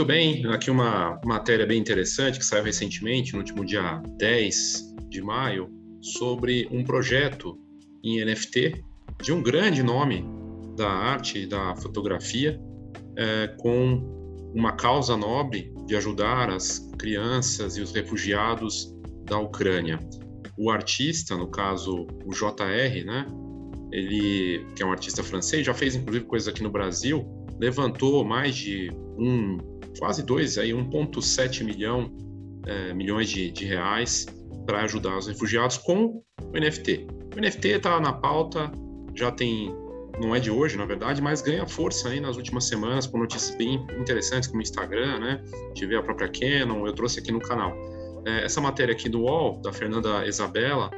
Muito bem, aqui uma matéria bem interessante que saiu recentemente, no último dia 10 de maio, sobre um projeto em NFT de um grande nome da arte da fotografia, é, com uma causa nobre de ajudar as crianças e os refugiados da Ucrânia. O artista, no caso o JR, né, ele que é um artista francês, já fez inclusive coisas aqui no Brasil, levantou mais de um, quase dois, aí 1,7 milhão é, milhões de, de reais para ajudar os refugiados com o NFT. O NFT está na pauta, já tem, não é de hoje, na verdade, mas ganha força aí nas últimas semanas com notícias bem interessantes como o Instagram, né? Tive a própria Canon, eu trouxe aqui no canal. É, essa matéria aqui do UOL, da Fernanda Isabela,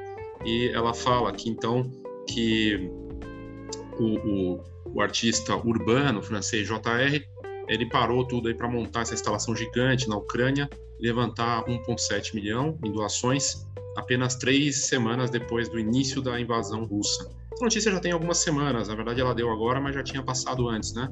e ela fala aqui então que o, o, o artista urbano francês JR ele parou tudo aí para montar essa instalação gigante na Ucrânia, levantar 1,7 milhão em doações apenas três semanas depois do início da invasão russa. A notícia já tem algumas semanas, na verdade ela deu agora, mas já tinha passado antes, né?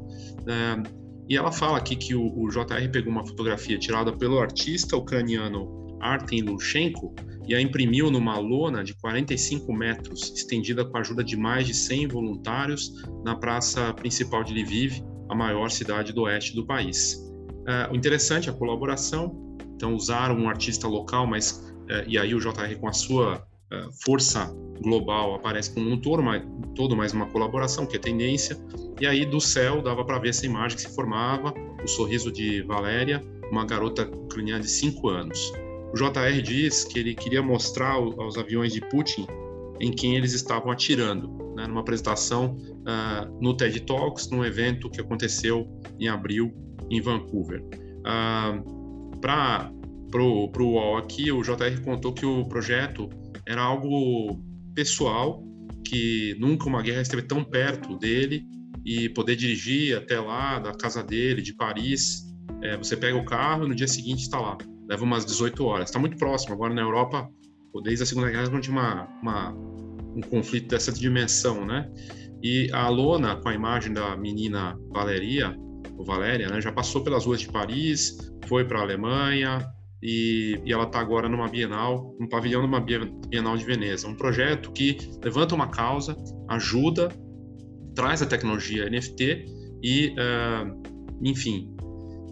É, e ela fala aqui que o, o JR pegou uma fotografia tirada pelo artista ucraniano Artem Lushenko e a imprimiu numa lona de 45 metros, estendida com a ajuda de mais de 100 voluntários na praça principal de Lviv, a maior cidade do oeste do país. Uh, o interessante é a colaboração, então usaram um artista local, mas uh, e aí o JR com a sua uh, força global aparece como um todo, mas, todo, mais uma colaboração que é tendência. E aí do céu dava para ver essa imagem que se formava, o sorriso de Valéria, uma garota ucraniana de 5 anos. O JR diz que ele queria mostrar aos aviões de Putin em quem eles estavam atirando, né, numa apresentação uh, no TED Talks, num evento que aconteceu em abril em Vancouver. Uh, Para o UOL aqui, o JR contou que o projeto era algo pessoal, que nunca uma guerra esteve tão perto dele e poder dirigir até lá, da casa dele, de Paris. É, você pega o carro e no dia seguinte está lá. Leva umas 18 horas. Está muito próximo. Agora na Europa, desde a Segunda Guerra, não tinha uma, uma, um conflito dessa dimensão, né? E a lona, com a imagem da menina Valeria, ou Valéria, né, já passou pelas ruas de Paris, foi para a Alemanha, e, e, ela está agora numa Bienal, um pavilhão numa Bienal de Veneza. Um projeto que levanta uma causa, ajuda, traz a tecnologia NFT e, uh, enfim,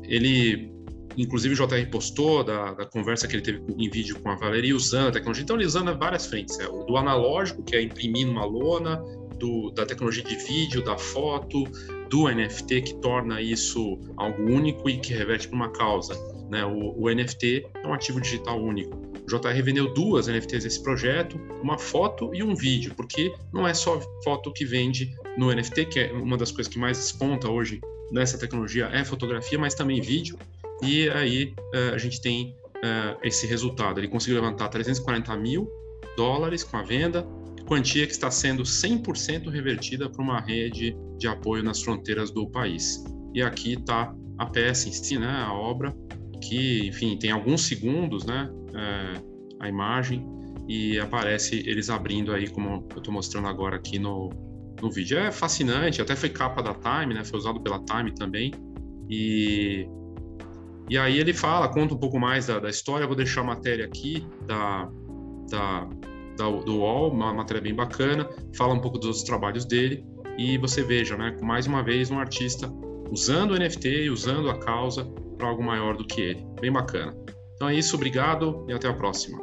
ele inclusive o JR postou da, da, conversa que ele teve em vídeo com a Valeria usando a tecnologia. Então, ele usando várias frentes: é, do analógico, que é imprimir numa lona, do, da tecnologia de vídeo, da foto, do NFT, que torna isso algo único e que reverte para uma causa. Né? O, o, NFT é um ativo digital único. O JR vendeu duas NFTs nesse projeto, uma foto e um vídeo, porque não é só foto que vende no NFT, que é uma das coisas que mais desponta hoje nessa tecnologia, é fotografia, mas também vídeo. E aí uh, a gente tem uh, esse resultado. Ele conseguiu levantar 340 mil dólares com a venda, quantia que está sendo 100% revertida para uma rede de apoio nas fronteiras do país. E aqui está a peça em si, né, a obra, que, enfim, tem alguns segundos, né, é, a imagem, e aparece eles abrindo aí, como eu estou mostrando agora aqui no, no vídeo. É fascinante, até foi capa da Time, né, foi usado pela Time também, e e aí ele fala, conta um pouco mais da, da história. Vou deixar a matéria aqui da, da, da, do UOL, uma matéria bem bacana. Fala um pouco dos trabalhos dele. E você veja, né, mais uma vez, um artista usando o NFT e usando a causa para algo maior do que ele. Bem bacana. Então é isso, obrigado e até a próxima.